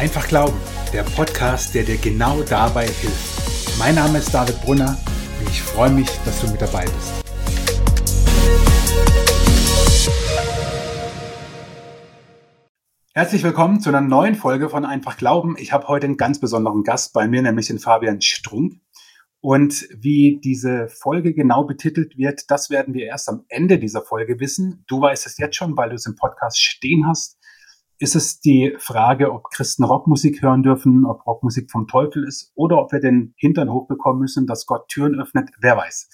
Einfach Glauben, der Podcast, der dir genau dabei hilft. Mein Name ist David Brunner und ich freue mich, dass du mit dabei bist. Herzlich willkommen zu einer neuen Folge von Einfach Glauben. Ich habe heute einen ganz besonderen Gast bei mir, nämlich den Fabian Strunk. Und wie diese Folge genau betitelt wird, das werden wir erst am Ende dieser Folge wissen. Du weißt es jetzt schon, weil du es im Podcast stehen hast ist es die Frage, ob Christen Rockmusik hören dürfen, ob Rockmusik vom Teufel ist oder ob wir den Hintern hochbekommen müssen, dass Gott Türen öffnet, wer weiß.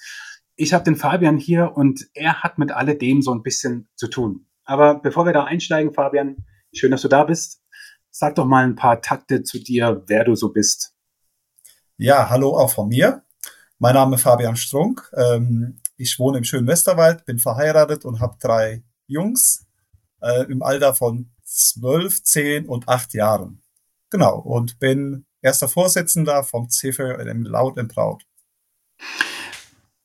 Ich habe den Fabian hier und er hat mit alledem so ein bisschen zu tun. Aber bevor wir da einsteigen, Fabian, schön, dass du da bist. Sag doch mal ein paar Takte zu dir, wer du so bist. Ja, hallo auch von mir. Mein Name ist Fabian Strunk. Ähm, ich wohne im schönen Westerwald, bin verheiratet und habe drei Jungs äh, im Alter von zwölf, zehn und acht Jahren. Genau, und bin erster Vorsitzender vom Ziffer im Loud Proud.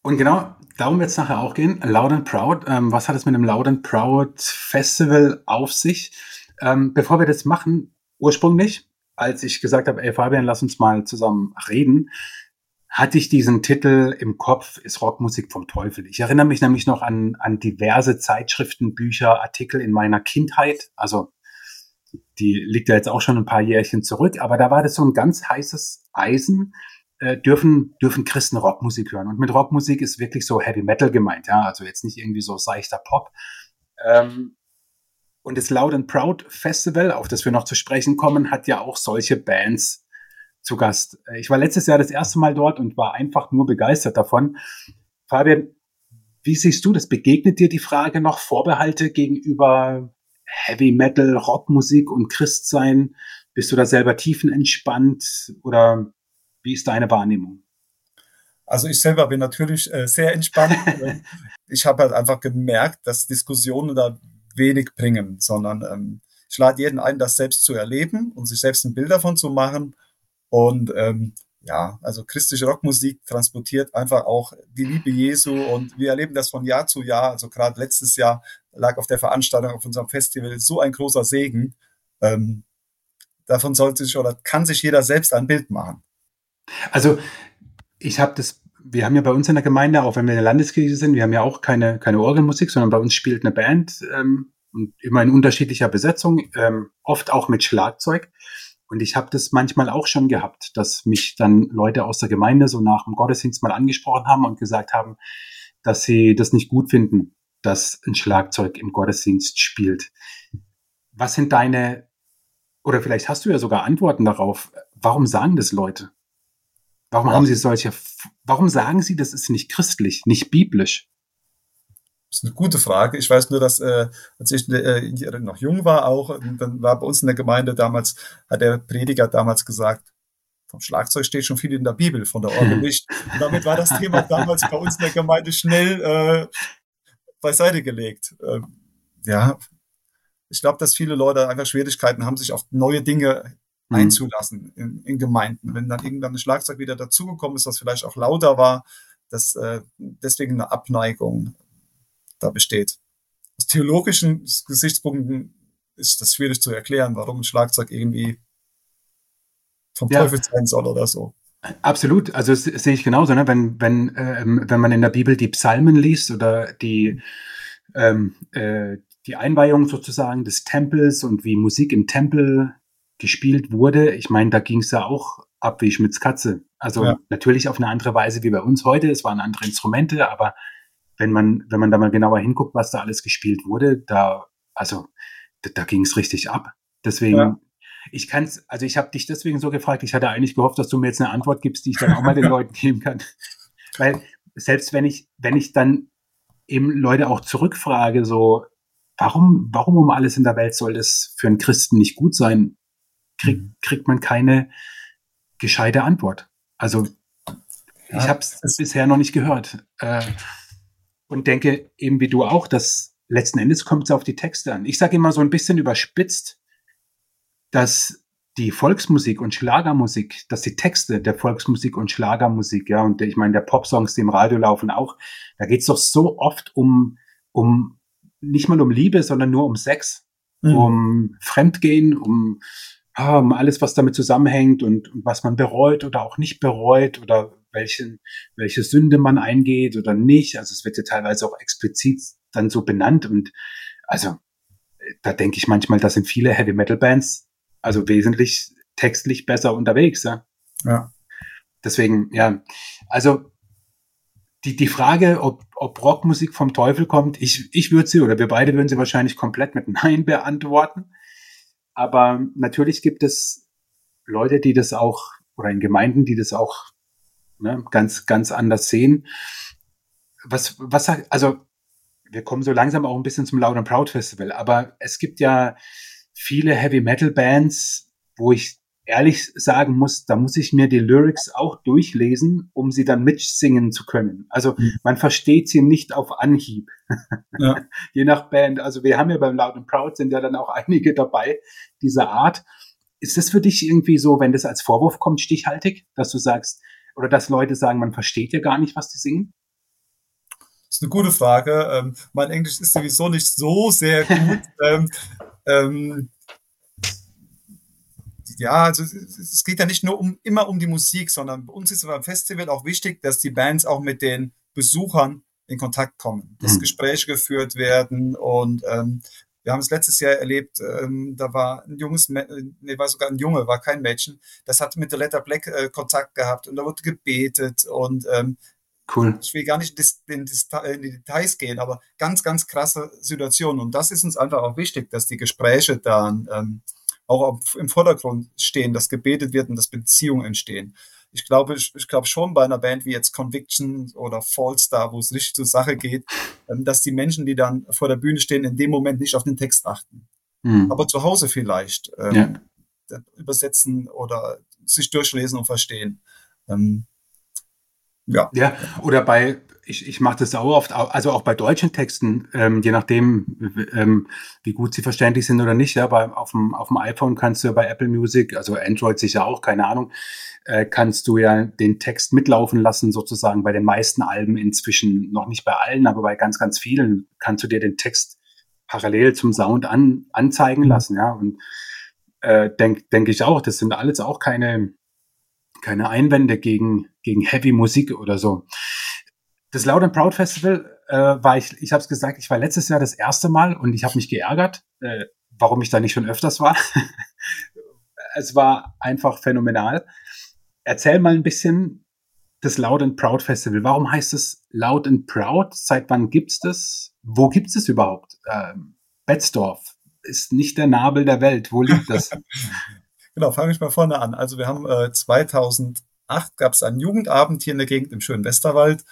Und genau darum wird es nachher auch gehen. Loud and Proud. Ähm, was hat es mit dem Loud and Proud Festival auf sich? Ähm, bevor wir das machen, ursprünglich, als ich gesagt habe, ey Fabian, lass uns mal zusammen reden, hatte ich diesen Titel im Kopf, ist Rockmusik vom Teufel. Ich erinnere mich nämlich noch an, an diverse Zeitschriften, Bücher, Artikel in meiner Kindheit. Also die liegt ja jetzt auch schon ein paar Jährchen zurück, aber da war das so ein ganz heißes Eisen. Äh, dürfen, dürfen Christen Rockmusik hören. Und mit Rockmusik ist wirklich so Heavy Metal gemeint, ja, also jetzt nicht irgendwie so seichter Pop. Ähm, und das Loud and Proud Festival, auf das wir noch zu sprechen kommen, hat ja auch solche Bands zu Gast. Äh, ich war letztes Jahr das erste Mal dort und war einfach nur begeistert davon. Fabian, wie siehst du das? Begegnet dir die Frage noch Vorbehalte gegenüber Heavy Metal, Rockmusik und Christsein? Bist du da selber tiefenentspannt oder wie ist deine Wahrnehmung? Also ich selber bin natürlich äh, sehr entspannt. ich habe halt einfach gemerkt, dass Diskussionen da wenig bringen, sondern ähm, ich lade jeden ein, das selbst zu erleben und sich selbst ein Bild davon zu machen und ähm, ja, also christliche Rockmusik transportiert einfach auch die Liebe Jesu und wir erleben das von Jahr zu Jahr. Also gerade letztes Jahr lag auf der Veranstaltung auf unserem Festival so ein großer Segen. Ähm, davon sollte sich oder kann sich jeder selbst ein Bild machen. Also ich habe das, wir haben ja bei uns in der Gemeinde, auch wenn wir in der Landeskirche sind, wir haben ja auch keine, keine Orgelmusik, sondern bei uns spielt eine Band ähm, und immer in unterschiedlicher Besetzung, ähm, oft auch mit Schlagzeug. Und ich habe das manchmal auch schon gehabt, dass mich dann Leute aus der Gemeinde so nach dem Gottesdienst mal angesprochen haben und gesagt haben, dass sie das nicht gut finden, dass ein Schlagzeug im Gottesdienst spielt. Was sind deine, oder vielleicht hast du ja sogar Antworten darauf, warum sagen das Leute? Warum ja. haben sie solche, warum sagen sie, das ist nicht christlich, nicht biblisch? Das ist eine gute Frage. Ich weiß nur, dass äh, als ich äh, noch jung war, auch, dann war bei uns in der Gemeinde damals, hat der Prediger damals gesagt, vom Schlagzeug steht schon viel in der Bibel, von der Orgel nicht. Und damit war das Thema damals bei uns in der Gemeinde schnell äh, beiseite gelegt. Ähm, ja, ich glaube, dass viele Leute einfach Schwierigkeiten haben, sich auf neue Dinge mhm. einzulassen in, in, Gemeinden. Wenn dann irgendwann ein Schlagzeug wieder dazugekommen ist, das vielleicht auch lauter war, dass äh, deswegen eine Abneigung da besteht. Aus theologischen Gesichtspunkten ist das schwierig zu erklären, warum ein Schlagzeug irgendwie vom ja. Teufel sein soll oder so. Absolut, also das sehe ich genauso. Ne? Wenn, wenn, ähm, wenn man in der Bibel die Psalmen liest oder die, ähm, äh, die Einweihung sozusagen des Tempels und wie Musik im Tempel gespielt wurde, ich meine, da ging es ja auch ab wie Schmitz Katze. Also ja. natürlich auf eine andere Weise wie bei uns heute. Es waren andere Instrumente, aber wenn man, wenn man da mal genauer hinguckt, was da alles gespielt wurde, da, also, da, da ging es richtig ab. Deswegen, ja. ich kann es, also ich habe dich deswegen so gefragt, ich hatte eigentlich gehofft, dass du mir jetzt eine Antwort gibst, die ich dann auch mal den Leuten geben kann. Weil selbst wenn ich, wenn ich dann eben Leute auch zurückfrage, so, warum, warum um alles in der Welt soll das für einen Christen nicht gut sein, krieg, mhm. kriegt man keine gescheite Antwort. Also ich ja, habe es bisher noch nicht gehört. Äh, und denke eben wie du auch, dass letzten Endes kommt es auf die Texte an. Ich sage immer so ein bisschen überspitzt, dass die Volksmusik und Schlagermusik, dass die Texte der Volksmusik und Schlagermusik, ja, und ich meine, der Popsongs, die im Radio laufen auch, da geht es doch so oft um, um, nicht mal um Liebe, sondern nur um Sex, mhm. um Fremdgehen, um ähm, alles, was damit zusammenhängt und, und was man bereut oder auch nicht bereut oder welchen, welche Sünde man eingeht oder nicht. Also es wird ja teilweise auch explizit dann so benannt und also da denke ich manchmal, da sind viele Heavy Metal Bands also wesentlich textlich besser unterwegs. Ja. ja. Deswegen, ja, also die, die Frage, ob, ob Rockmusik vom Teufel kommt, ich, ich würde sie oder wir beide würden sie wahrscheinlich komplett mit Nein beantworten. Aber natürlich gibt es Leute, die das auch, oder in Gemeinden, die das auch ne, ganz, ganz anders sehen. Was, was, also, wir kommen so langsam auch ein bisschen zum Loud and Proud Festival, aber es gibt ja viele Heavy Metal Bands, wo ich ehrlich sagen muss, da muss ich mir die Lyrics auch durchlesen, um sie dann mitsingen zu können. Also mhm. man versteht sie nicht auf Anhieb. Ja. Je nach Band. Also wir haben ja beim Loud and Proud sind ja dann auch einige dabei dieser Art. Ist das für dich irgendwie so, wenn das als Vorwurf kommt, stichhaltig, dass du sagst, oder dass Leute sagen, man versteht ja gar nicht, was die singen? Das ist eine gute Frage. Ähm, mein Englisch ist sowieso nicht so sehr gut. ähm, ähm, ja, also es geht ja nicht nur um immer um die Musik, sondern bei uns ist beim Festival auch wichtig, dass die Bands auch mit den Besuchern in Kontakt kommen, dass mhm. Gespräche geführt werden und ähm, wir haben es letztes Jahr erlebt, ähm, da war ein junges, nee, war sogar ein Junge, war kein Mädchen, das hat mit der Letter Black äh, Kontakt gehabt und da wurde gebetet und ähm, Cool. Ich will gar nicht in die Details gehen, aber ganz, ganz krasse Situation. Und das ist uns einfach auch wichtig, dass die Gespräche dann ähm, auch im Vordergrund stehen, dass gebetet wird und dass Beziehungen entstehen. Ich glaube, ich, ich glaube schon bei einer Band wie jetzt Conviction oder Fallstar, wo es richtig zur Sache geht, ähm, dass die Menschen, die dann vor der Bühne stehen, in dem Moment nicht auf den Text achten. Mhm. Aber zu Hause vielleicht ähm, ja. übersetzen oder sich durchlesen und verstehen. Ähm, ja. Ja, oder bei, ich, ich mache das auch oft, also auch bei deutschen Texten, ähm, je nachdem, ähm, wie gut sie verständlich sind oder nicht. Ja, bei, auf, dem, auf dem iPhone kannst du ja bei Apple Music, also Android sicher auch, keine Ahnung, äh, kannst du ja den Text mitlaufen lassen, sozusagen bei den meisten Alben inzwischen, noch nicht bei allen, aber bei ganz, ganz vielen kannst du dir den Text parallel zum Sound an, anzeigen lassen, ja. Und äh, denke denk ich auch, das sind alles auch keine, keine Einwände gegen, gegen Heavy Musik oder so. Das Loud and Proud Festival äh, war ich, ich habe es gesagt, ich war letztes Jahr das erste Mal und ich habe mich geärgert, äh, warum ich da nicht schon öfters war. es war einfach phänomenal. Erzähl mal ein bisschen das Loud and Proud Festival. Warum heißt es Loud and Proud? Seit wann gibt's das? Wo gibt's es überhaupt? Ähm, Betzdorf ist nicht der Nabel der Welt. Wo liegt das? Genau, fange ich mal vorne an. Also wir haben äh, 2008 gab es einen Jugendabend hier in der Gegend im schönen Westerwald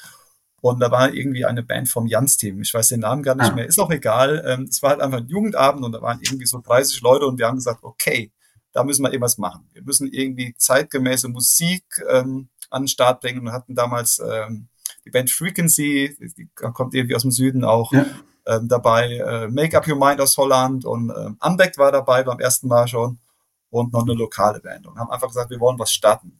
und da war irgendwie eine Band vom Jans-Team. Ich weiß den Namen gar nicht ah. mehr. Ist auch egal. Ähm, es war halt einfach ein Jugendabend und da waren irgendwie so 30 Leute und wir haben gesagt, okay, da müssen wir irgendwas machen. Wir müssen irgendwie zeitgemäße Musik ähm, an den Start bringen und hatten damals ähm, die Band Frequency, die kommt irgendwie aus dem Süden auch. Ja. Ähm, dabei äh, Make Up Your Mind aus Holland und ähm, Unbacked war dabei beim ersten Mal schon und noch eine lokale Band und haben einfach gesagt, wir wollen was starten.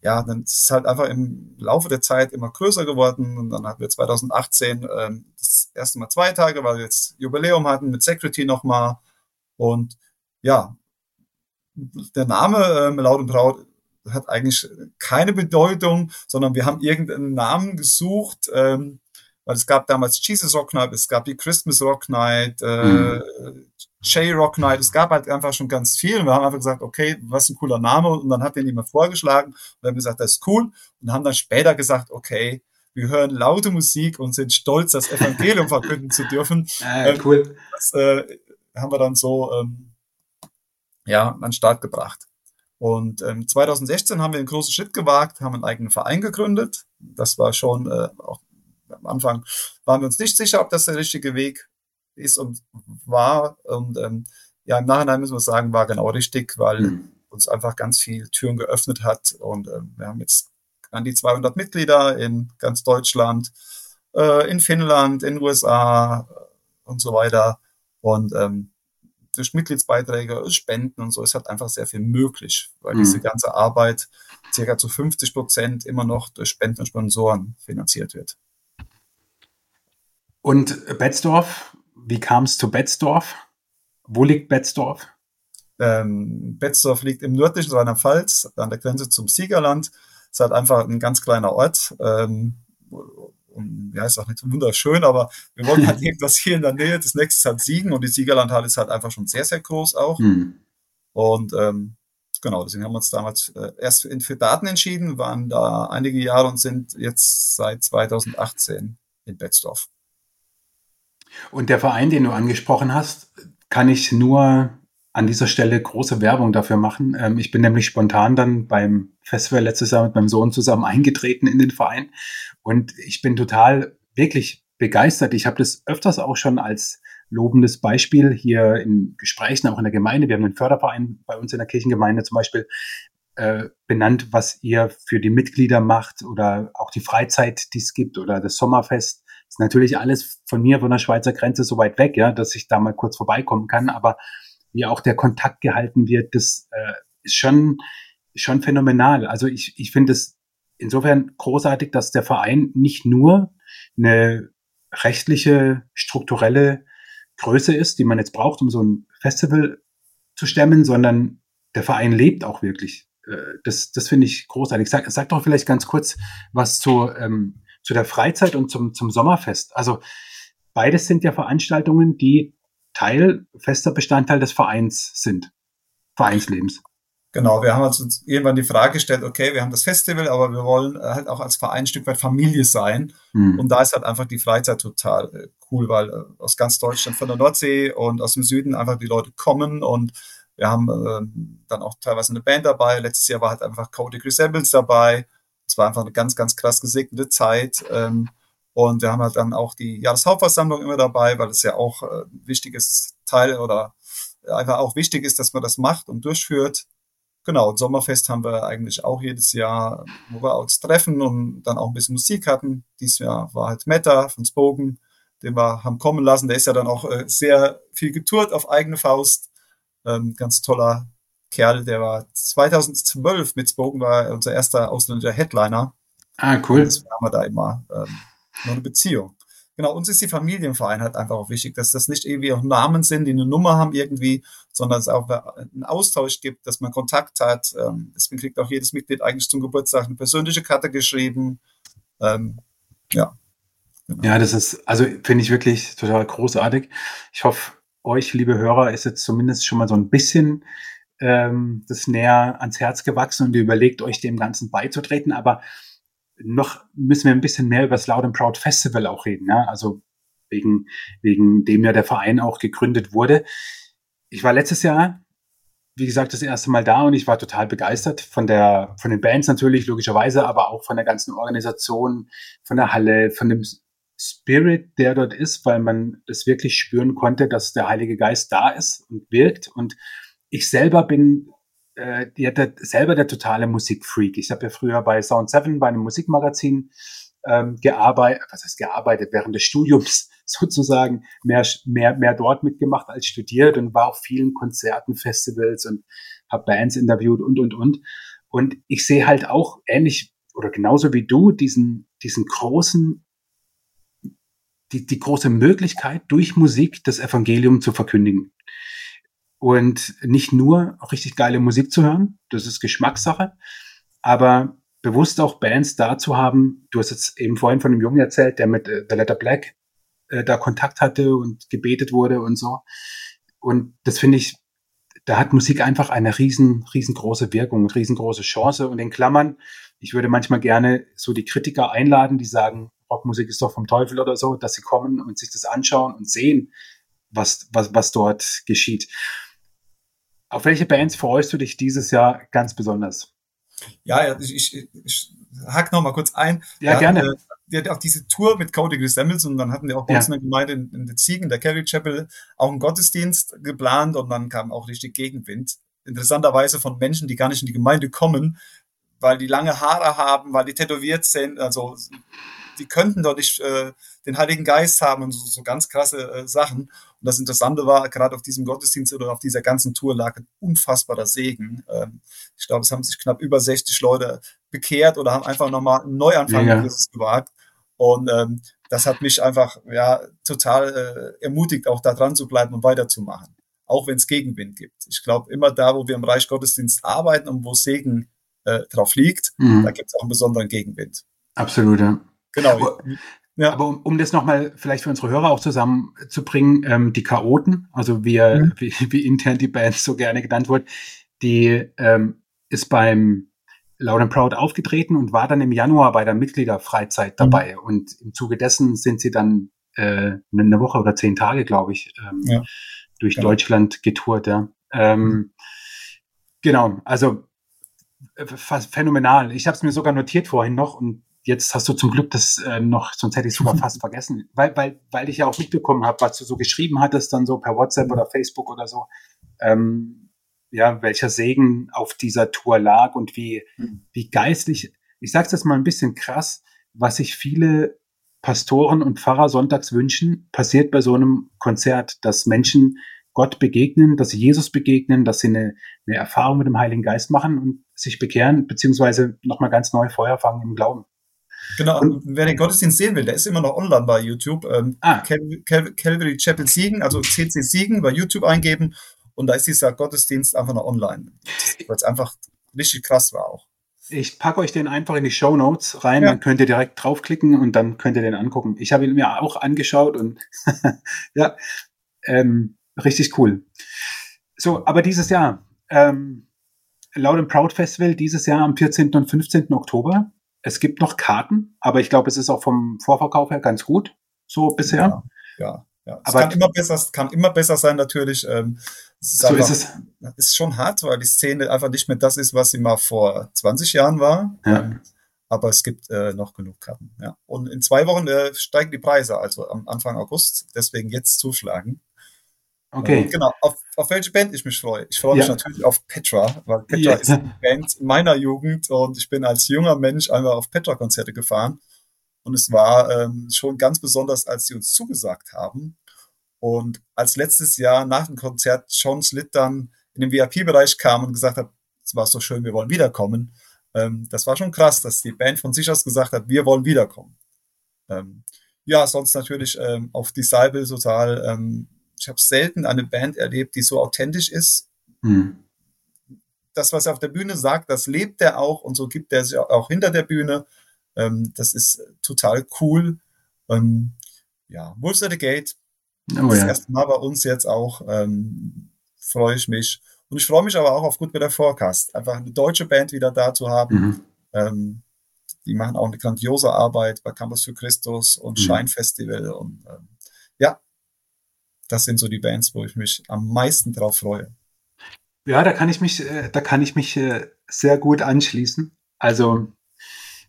Ja, dann ist es halt einfach im Laufe der Zeit immer größer geworden. Und dann hatten wir 2018 ähm, das erste Mal zwei Tage, weil wir jetzt Jubiläum hatten mit Security nochmal. Und ja, der Name ähm, Laut und Braut hat eigentlich keine Bedeutung, sondern wir haben irgendeinen Namen gesucht, ähm, weil es gab damals Jesus Rock Night, es gab die Christmas Rock Night, äh, mhm. J-Rock Night, es gab halt einfach schon ganz viel. Und wir haben einfach gesagt, okay, was ein cooler Name. Und dann hat den jemand vorgeschlagen und haben gesagt, das ist cool. Und haben dann später gesagt, okay, wir hören laute Musik und sind stolz, das Evangelium verkünden zu dürfen. Ah, ähm, cool. Das äh, haben wir dann so ähm, ja, an den Start gebracht. Und ähm, 2016 haben wir einen großen Schritt gewagt, haben einen eigenen Verein gegründet. Das war schon äh, auch am Anfang waren wir uns nicht sicher, ob das der richtige Weg ist und war. Und ähm, ja, im Nachhinein müssen wir sagen, war genau richtig, weil mhm. uns einfach ganz viel Türen geöffnet hat. Und ähm, wir haben jetzt an die 200 Mitglieder in ganz Deutschland, äh, in Finnland, in den USA äh, und so weiter. Und ähm, durch Mitgliedsbeiträge, Spenden und so ist halt einfach sehr viel möglich, weil mhm. diese ganze Arbeit circa zu 50 Prozent immer noch durch Spenden und Sponsoren finanziert wird. Und Betzdorf wie kam es zu Betzdorf? Wo liegt Betzdorf? Ähm, Betzdorf liegt im nördlichen Rheinland-Pfalz, an der Grenze zum Siegerland. Es ist halt einfach ein ganz kleiner Ort. Ähm, und, ja, ist auch nicht wunderschön, aber wir wollten halt irgendwas hier in der Nähe. Das nächste ist halt Siegen und die Siegerlandhalle ist halt einfach schon sehr, sehr groß auch. Mhm. Und ähm, genau, deswegen haben wir uns damals äh, erst für, für Daten entschieden, waren da einige Jahre und sind jetzt seit 2018 in Betzdorf. Und der Verein, den du angesprochen hast, kann ich nur an dieser Stelle große Werbung dafür machen. Ähm, ich bin nämlich spontan dann beim Festival letztes Jahr mit meinem Sohn zusammen eingetreten in den Verein und ich bin total wirklich begeistert. Ich habe das öfters auch schon als lobendes Beispiel hier in Gesprächen, auch in der Gemeinde. Wir haben einen Förderverein bei uns in der Kirchengemeinde zum Beispiel äh, benannt, was ihr für die Mitglieder macht oder auch die Freizeit, die es gibt oder das Sommerfest. Ist natürlich alles von mir, von der Schweizer Grenze so weit weg, ja, dass ich da mal kurz vorbeikommen kann. Aber wie auch der Kontakt gehalten wird, das äh, ist schon, schon phänomenal. Also ich, ich finde es insofern großartig, dass der Verein nicht nur eine rechtliche, strukturelle Größe ist, die man jetzt braucht, um so ein Festival zu stemmen, sondern der Verein lebt auch wirklich. Äh, das, das finde ich großartig. Sag, sag doch vielleicht ganz kurz was zu, ähm, zu der Freizeit und zum, zum Sommerfest. Also beides sind ja Veranstaltungen, die Teil, fester Bestandteil des Vereins sind, Vereinslebens. Genau, wir haben uns irgendwann die Frage gestellt, okay, wir haben das Festival, aber wir wollen äh, halt auch als Verein ein Stück weit Familie sein. Mhm. Und da ist halt einfach die Freizeit total äh, cool, weil äh, aus ganz Deutschland von der Nordsee und aus dem Süden einfach die Leute kommen und wir haben äh, dann auch teilweise eine Band dabei. Letztes Jahr war halt einfach Cody Resemblance dabei. Es war einfach eine ganz, ganz krass gesegnete Zeit. Ähm, und wir haben halt dann auch die Jahreshauptversammlung immer dabei, weil es ja auch äh, wichtiges Teil oder einfach auch wichtig ist, dass man das macht und durchführt. Genau, und Sommerfest haben wir eigentlich auch jedes Jahr, wo wir uns treffen und dann auch ein bisschen Musik hatten. Dieses Jahr war halt Meta von Spoken, den wir haben kommen lassen. Der ist ja dann auch äh, sehr viel getourt auf eigene Faust. Ähm, ganz toller Kerl, der war 2012 mit Spoken, war unser erster ausländischer Headliner. Ah, cool. Deswegen haben wir da immer ähm, noch eine Beziehung. Genau, uns ist die Familienverein halt einfach auch wichtig, dass das nicht irgendwie auch Namen sind, die eine Nummer haben irgendwie, sondern es auch einen Austausch gibt, dass man Kontakt hat. Ähm, deswegen kriegt auch jedes Mitglied eigentlich zum Geburtstag eine persönliche Karte geschrieben. Ähm, ja. Genau. Ja, das ist, also finde ich wirklich total großartig. Ich hoffe, euch, liebe Hörer, ist jetzt zumindest schon mal so ein bisschen ähm, das näher ans Herz gewachsen und ihr überlegt euch dem Ganzen beizutreten. Aber noch müssen wir ein bisschen mehr über das Loud and Proud Festival auch reden. Ja? Also wegen, wegen dem ja der Verein auch gegründet wurde. Ich war letztes Jahr, wie gesagt, das erste Mal da und ich war total begeistert von der, von den Bands natürlich, logischerweise, aber auch von der ganzen Organisation, von der Halle, von dem Spirit, der dort ist, weil man das wirklich spüren konnte, dass der Heilige Geist da ist und wirkt. Und ich selber bin äh, die hat selber der totale Musikfreak. Ich habe ja früher bei Sound 7 bei einem Musikmagazin ähm, gearbeitet, was heißt gearbeitet, während des Studiums sozusagen mehr, mehr, mehr dort mitgemacht als studiert und war auf vielen Konzerten, Festivals und habe Bands interviewt und, und, und. Und ich sehe halt auch ähnlich oder genauso wie du diesen, diesen großen, die, die große Möglichkeit, durch Musik das Evangelium zu verkündigen und nicht nur richtig geile Musik zu hören, das ist Geschmackssache, aber bewusst auch Bands da zu haben. Du hast jetzt eben vorhin von einem Jungen erzählt, der mit äh, The Letter Black äh, da Kontakt hatte und gebetet wurde und so. Und das finde ich, da hat Musik einfach eine riesen, riesengroße Wirkung, riesengroße Chance. Und in Klammern, ich würde manchmal gerne so die Kritiker einladen, die sagen, Rockmusik ist doch vom Teufel oder so, dass sie kommen und sich das anschauen und sehen, was, was, was dort geschieht. Auf welche Bands freust du dich dieses Jahr ganz besonders? Ja, ich, ich, ich hack noch mal kurz ein. Ja, ja gerne. Äh, wir hatten auch diese Tour mit Cody Grisemmels und dann hatten wir auch bei ja. uns in der Gemeinde in, in der Ziegen, der Carrie Chapel, auch einen Gottesdienst geplant und dann kam auch richtig Gegenwind. Interessanterweise von Menschen, die gar nicht in die Gemeinde kommen, weil die lange Haare haben, weil die tätowiert sind, also die könnten doch nicht äh, den Heiligen Geist haben und so, so ganz krasse äh, Sachen. Und das Interessante war, gerade auf diesem Gottesdienst oder auf dieser ganzen Tour lag ein unfassbarer Segen. Ähm, ich glaube, es haben sich knapp über 60 Leute bekehrt oder haben einfach nochmal einen Neuanfang ja. gewagt. Und ähm, das hat mich einfach ja total äh, ermutigt, auch da dran zu bleiben und weiterzumachen. auch wenn es Gegenwind gibt. Ich glaube, immer da, wo wir im Reich Gottesdienst arbeiten und wo Segen äh, drauf liegt, mhm. da gibt es auch einen besonderen Gegenwind. Absolut, ja. Genau. Aber, ja. aber um, um das nochmal vielleicht für unsere Hörer auch zusammenzubringen, ähm, die Chaoten, also wie, mhm. wie, wie intern die Band so gerne genannt wird, die ähm, ist beim Loud and Proud aufgetreten und war dann im Januar bei der Mitgliederfreizeit mhm. dabei. Mhm. Und im Zuge dessen sind sie dann äh, eine Woche oder zehn Tage, glaube ich, ähm, ja. durch genau. Deutschland getourt. Ja. Ähm, mhm. Genau, also äh, phänomenal. Ich habe es mir sogar notiert vorhin noch und jetzt hast du zum Glück das äh, noch, sonst hätte ich es sogar fast vergessen, weil, weil, weil ich ja auch mitbekommen habe, was du so geschrieben hattest, dann so per WhatsApp oder Facebook oder so. Ähm, ja, welcher Segen auf dieser Tour lag und wie, mhm. wie geistlich, ich sage das mal ein bisschen krass, was sich viele Pastoren und Pfarrer sonntags wünschen, passiert bei so einem Konzert, dass Menschen Gott begegnen, dass sie Jesus begegnen, dass sie eine, eine Erfahrung mit dem Heiligen Geist machen und sich bekehren, beziehungsweise nochmal ganz neu Feuer fangen im Glauben. Genau, und wer den Gottesdienst sehen will, der ist immer noch online bei YouTube. Ähm, ah. Calvary Chapel Siegen, also CC Siegen bei YouTube eingeben und da ist dieser Gottesdienst einfach noch online. Weil es einfach richtig krass war auch. Ich packe euch den einfach in die Show Notes rein, ja. dann könnt ihr direkt draufklicken und dann könnt ihr den angucken. Ich habe ihn mir auch angeschaut und ja, ähm, richtig cool. So, aber dieses Jahr, ähm, Loud and Proud Festival, dieses Jahr am 14. und 15. Oktober. Es gibt noch Karten, aber ich glaube, es ist auch vom Vorverkauf her ganz gut, so bisher. Ja, ja. ja. Es aber kann immer besser, kann immer besser sein natürlich. Ähm, ist so einfach, ist es. Ist schon hart, weil die Szene einfach nicht mehr das ist, was sie mal vor 20 Jahren war. Ja. Aber es gibt äh, noch genug Karten. Ja. Und in zwei Wochen äh, steigen die Preise, also am Anfang August. Deswegen jetzt zuschlagen. Okay. Und genau. Auf, auf welche Band ich mich freue? Ich freue mich ja. natürlich auf Petra, weil Petra ja. ist eine Band meiner Jugend und ich bin als junger Mensch einmal auf Petra-Konzerte gefahren. Und es war ähm, schon ganz besonders, als sie uns zugesagt haben. Und als letztes Jahr nach dem Konzert John Slitt dann in den VIP-Bereich kam und gesagt hat, es war so schön, wir wollen wiederkommen, ähm, das war schon krass, dass die Band von sich aus gesagt hat, wir wollen wiederkommen. Ähm, ja, sonst natürlich ähm, auf Disciple total. Ähm, ich habe selten eine Band erlebt, die so authentisch ist. Mhm. Das, was er auf der Bühne sagt, das lebt er auch und so gibt er sich auch hinter der Bühne. Ähm, das ist total cool. Ähm, ja, Wolves at the Gate Oh, das ja. erste Mal bei uns jetzt auch. Ähm, freue ich mich. Und ich freue mich aber auch auf Good Better Forecast. Einfach eine deutsche Band wieder da zu haben. Mhm. Ähm, die machen auch eine grandiose Arbeit bei Campus für Christus und mhm. Shine Festival. Und ähm, ja, das sind so die Bands, wo ich mich am meisten drauf freue. Ja, da kann ich mich, äh, da kann ich mich äh, sehr gut anschließen. Also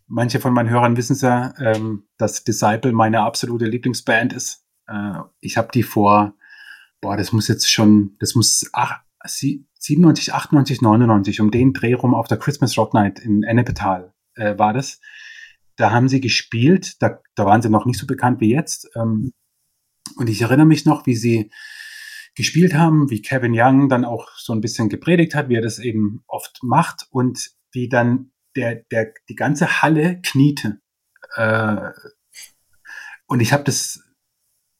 manche von meinen Hörern wissen es ja, ähm, dass Disciple meine absolute Lieblingsband ist. Äh, ich habe die vor, boah, das muss jetzt schon, das muss ach, 97, 98, 99, um den Dreh rum auf der Christmas Rock Night in Ennepetal war das. Da haben sie gespielt, da, da waren sie noch nicht so bekannt wie jetzt. Ähm, und ich erinnere mich noch, wie sie gespielt haben, wie Kevin Young dann auch so ein bisschen gepredigt hat, wie er das eben oft macht und wie dann der, der, die ganze Halle kniete. Äh, und ich habe das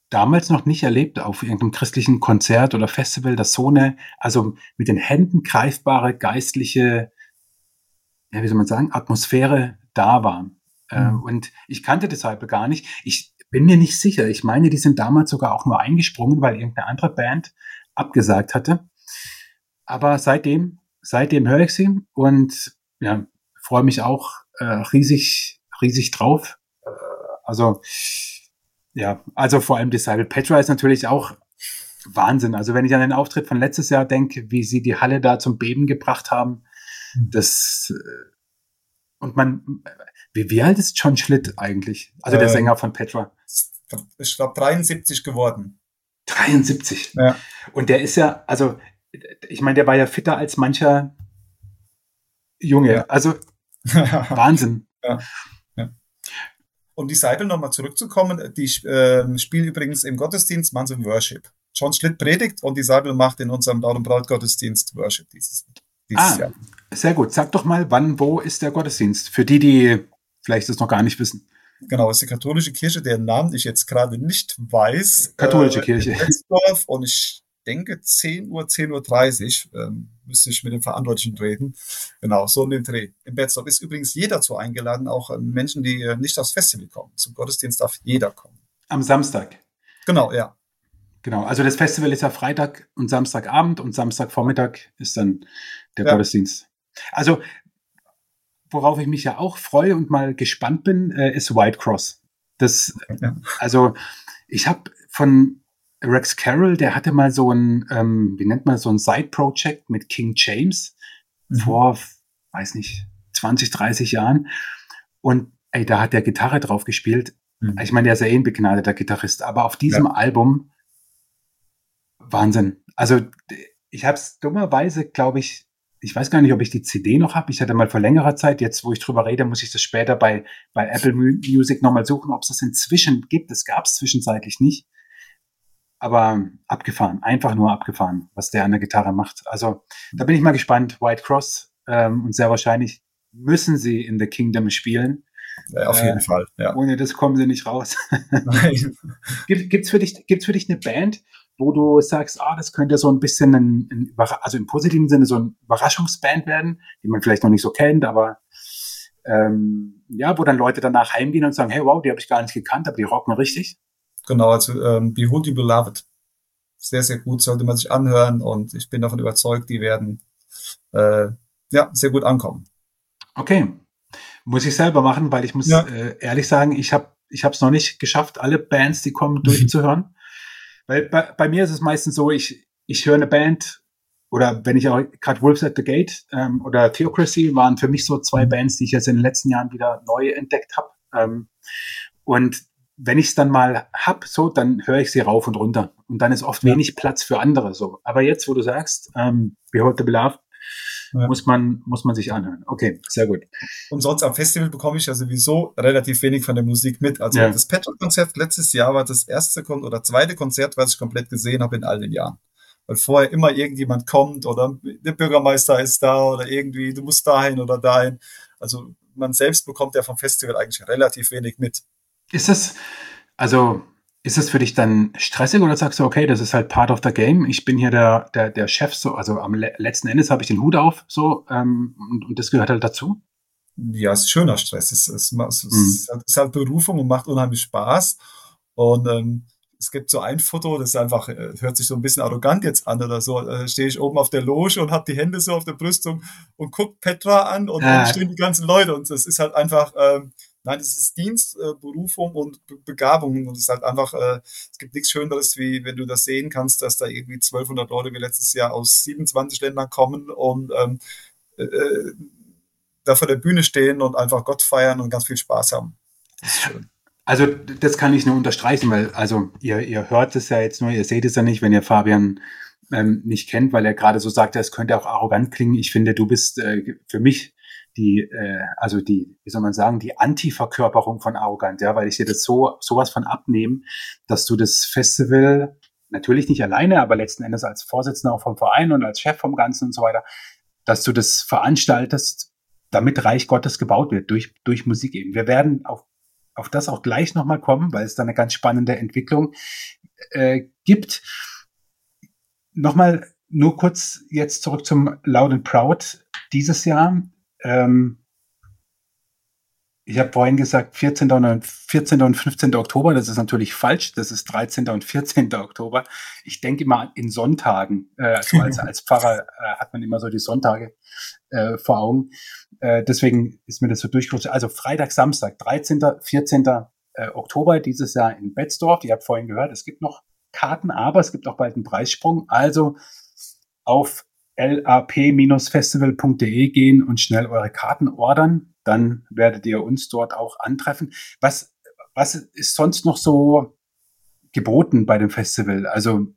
damals noch nicht erlebt auf irgendeinem christlichen Konzert oder Festival, dass so eine, also mit den Händen greifbare geistliche, ja, wie soll man sagen, Atmosphäre da war. Äh, mhm. und ich kannte Disciple gar nicht. Ich bin mir nicht sicher. Ich meine, die sind damals sogar auch nur eingesprungen, weil irgendeine andere Band abgesagt hatte. Aber seitdem, seitdem höre ich sie und ja, freue mich auch äh, riesig, riesig drauf. Äh, also ja, also vor allem Disciple Petra ist natürlich auch Wahnsinn. Also wenn ich an den Auftritt von letztes Jahr denke, wie sie die Halle da zum Beben gebracht haben, hm. das äh, und man, wie, wie alt ist John Schlitt eigentlich? Also der äh, Sänger von Petra. Ich glaube 73 geworden. 73. Ja. Und der ist ja, also ich meine, der war ja fitter als mancher Junge. Ja. Also Wahnsinn. Ja. Und die Seite nochmal zurückzukommen, die äh, spielen übrigens im Gottesdienst Manson Worship. John Schlitt predigt und die Seibel macht in unserem Daud- und Braut-Gottesdienst Worship dieses, dieses ah, Jahr. Sehr gut. Sag doch mal, wann, wo ist der Gottesdienst? Für die, die vielleicht das noch gar nicht wissen. Genau, es ist die katholische Kirche, deren Namen ich jetzt gerade nicht weiß. Katholische äh, Kirche. In und ich denke 10 Uhr, 10.30 Uhr, ähm, müsste ich mit dem Verantwortlichen reden. Genau, so in dem Dreh. Im Betzdorf ist übrigens jeder dazu eingeladen, auch äh, Menschen, die äh, nicht aufs Festival kommen. Zum Gottesdienst darf jeder kommen. Am Samstag. Genau, ja. Genau, also das Festival ist ja Freitag und Samstagabend und Samstagvormittag ist dann der ja. Gottesdienst. Also, worauf ich mich ja auch freue und mal gespannt bin, äh, ist White Cross. Das, ja. also, ich habe von Rex Carroll, der hatte mal so ein, ähm, wie nennt man so ein Side-Project mit King James mhm. vor, weiß nicht, 20, 30 Jahren. Und ey, da hat der Gitarre drauf gespielt. Mhm. Ich meine, der ist ja eh ein begnadeter Gitarrist, aber auf diesem ja. Album Wahnsinn. Also ich habe es dummerweise, glaube ich, ich weiß gar nicht, ob ich die CD noch habe. Ich hatte mal vor längerer Zeit, jetzt wo ich drüber rede, muss ich das später bei, bei Apple Music nochmal suchen, ob es das inzwischen gibt. Das gab es zwischenzeitlich nicht. Aber abgefahren, einfach nur abgefahren, was der an der Gitarre macht. Also da bin ich mal gespannt. White Cross ähm, und sehr wahrscheinlich müssen sie in The Kingdom spielen. Ja, auf jeden äh, Fall. Ja. Ohne das kommen sie nicht raus. Gibt es für, dich, gibt's für dich eine Band, wo du sagst, ah, das könnte so ein bisschen ein, ein also im positiven Sinne so ein Überraschungsband werden, die man vielleicht noch nicht so kennt, aber ähm, ja, wo dann Leute danach heimgehen und sagen, hey, wow, die habe ich gar nicht gekannt, aber die rocken richtig. Genau, also ähm, Behold You Beloved. Sehr, sehr gut, sollte man sich anhören und ich bin davon überzeugt, die werden äh, ja sehr gut ankommen. Okay. Muss ich selber machen, weil ich muss ja. äh, ehrlich sagen, ich habe ich es noch nicht geschafft, alle Bands, die kommen, durchzuhören. Weil bei, bei mir ist es meistens so, ich, ich höre eine Band oder wenn ich auch gerade Wolves at the Gate ähm, oder Theocracy waren für mich so zwei mhm. Bands, die ich jetzt in den letzten Jahren wieder neu entdeckt habe. Ähm, und wenn ich es dann mal hab, so, dann höre ich sie rauf und runter. Und dann ist oft ja. wenig Platz für andere. So. Aber jetzt, wo du sagst, ähm, Behold the Beloved, ja. muss, man, muss man sich anhören. Okay, sehr gut. Und sonst am Festival bekomme ich ja sowieso relativ wenig von der Musik mit. Also ja. das Petrol-Konzert letztes Jahr war das erste Kon oder zweite Konzert, was ich komplett gesehen habe in all den Jahren. Weil vorher immer irgendjemand kommt oder der Bürgermeister ist da oder irgendwie, du musst dahin oder dahin. Also man selbst bekommt ja vom Festival eigentlich relativ wenig mit. Ist das, also ist es für dich dann stressig oder sagst du, okay, das ist halt part of the game, ich bin hier der, der, der Chef, so, also am le letzten Endes habe ich den Hut auf, so, ähm, und, und das gehört halt dazu? Ja, es ist schöner Stress. Es, es, es, mhm. es, ist halt Berufung und macht unheimlich Spaß. Und ähm, es gibt so ein Foto, das einfach, äh, hört sich so ein bisschen arrogant jetzt an oder so. Da stehe ich oben auf der Loge und habe die Hände so auf der Brüstung und guck Petra an und ah. dann stehen die ganzen Leute. Und das ist halt einfach, ähm, Nein, es ist Dienst, äh, Berufung und Be Begabung. Und es ist halt einfach, äh, es gibt nichts Schöneres, wie wenn du das sehen kannst, dass da irgendwie 1200 Leute wie letztes Jahr aus 27 Ländern kommen und ähm, äh, äh, da vor der Bühne stehen und einfach Gott feiern und ganz viel Spaß haben. Das ist schön. Also das kann ich nur unterstreichen, weil also ihr, ihr hört es ja jetzt nur, ihr seht es ja nicht, wenn ihr Fabian ähm, nicht kennt, weil er gerade so sagt, es könnte auch arrogant klingen. Ich finde, du bist äh, für mich die, äh, also die, wie soll man sagen, die Anti-Verkörperung von arrogant, ja, weil ich dir das so, sowas von abnehmen, dass du das Festival natürlich nicht alleine, aber letzten Endes als Vorsitzender auch vom Verein und als Chef vom Ganzen und so weiter, dass du das veranstaltest, damit Reich Gottes gebaut wird, durch, durch Musik eben. Wir werden auf, auf das auch gleich nochmal kommen, weil es da eine ganz spannende Entwicklung äh, gibt. Nochmal nur kurz jetzt zurück zum Loud and Proud dieses Jahr. Ähm, ich habe vorhin gesagt 14. Und, 14. und 15. Oktober, das ist natürlich falsch, das ist 13. und 14. Oktober. Ich denke immer in Sonntagen, äh, also als, als Pfarrer äh, hat man immer so die Sonntage äh, vor Augen. Äh, deswegen ist mir das so durchgerutscht. Also Freitag, Samstag, 13., 14. Äh, Oktober dieses Jahr in Betzdorf. Ihr habt vorhin gehört, es gibt noch Karten, aber es gibt auch bald einen Preissprung. Also auf lap-festival.de gehen und schnell eure Karten ordern. Dann werdet ihr uns dort auch antreffen. Was, was ist sonst noch so geboten bei dem Festival? Also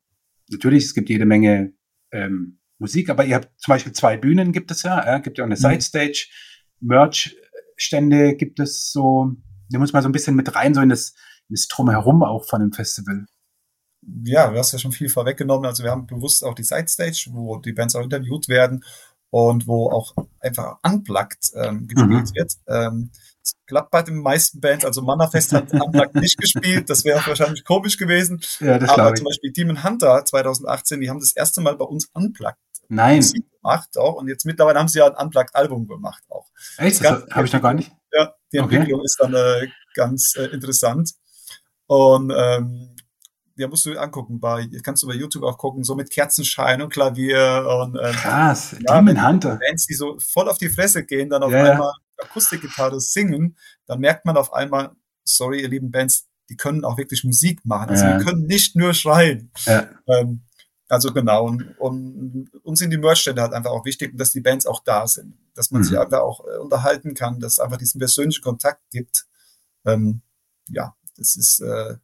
natürlich, es gibt jede Menge ähm, Musik, aber ihr habt zum Beispiel zwei Bühnen gibt es ja, ja gibt ja auch eine mhm. Side-Stage, Merch-Stände gibt es so, da muss man so ein bisschen mit rein, so in das, in das Drumherum auch von dem Festival ja, du hast ja schon viel vorweggenommen. Also wir haben bewusst auch die Side Stage, wo die Bands auch interviewt werden und wo auch einfach unplugged ähm, gespielt mhm. wird. Ähm, klappt bei den meisten Bands. Also Mannerfest hat Unplugged nicht gespielt. Das wäre wahrscheinlich komisch gewesen. Ja, das Aber zum Beispiel Demon Hunter 2018, die haben das erste Mal bei uns Unplugged Nein. gemacht auch. Und jetzt mittlerweile haben sie ja ein Unplugged-Album gemacht auch. Echt? Das, das habe ich noch gar nicht. Ja, die Entwicklung okay. ist dann äh, ganz äh, interessant. Und ähm, ja, musst du angucken. Bei, kannst du bei YouTube auch gucken, so mit Kerzenschein und Klavier und ähm, krass, ja, Demon Hunter. Bands, die so voll auf die Fresse gehen, dann auf ja, einmal Akustikgitarre singen, dann merkt man auf einmal, sorry, ihr lieben Bands, die können auch wirklich Musik machen. Also ja. die können nicht nur schreien. Ja. Ähm, also genau, und, und uns sind die Merchstände halt einfach auch wichtig, dass die Bands auch da sind, dass man mhm. sich einfach auch äh, unterhalten kann, dass es einfach diesen persönlichen Kontakt gibt. Ähm, ja, das ist, äh,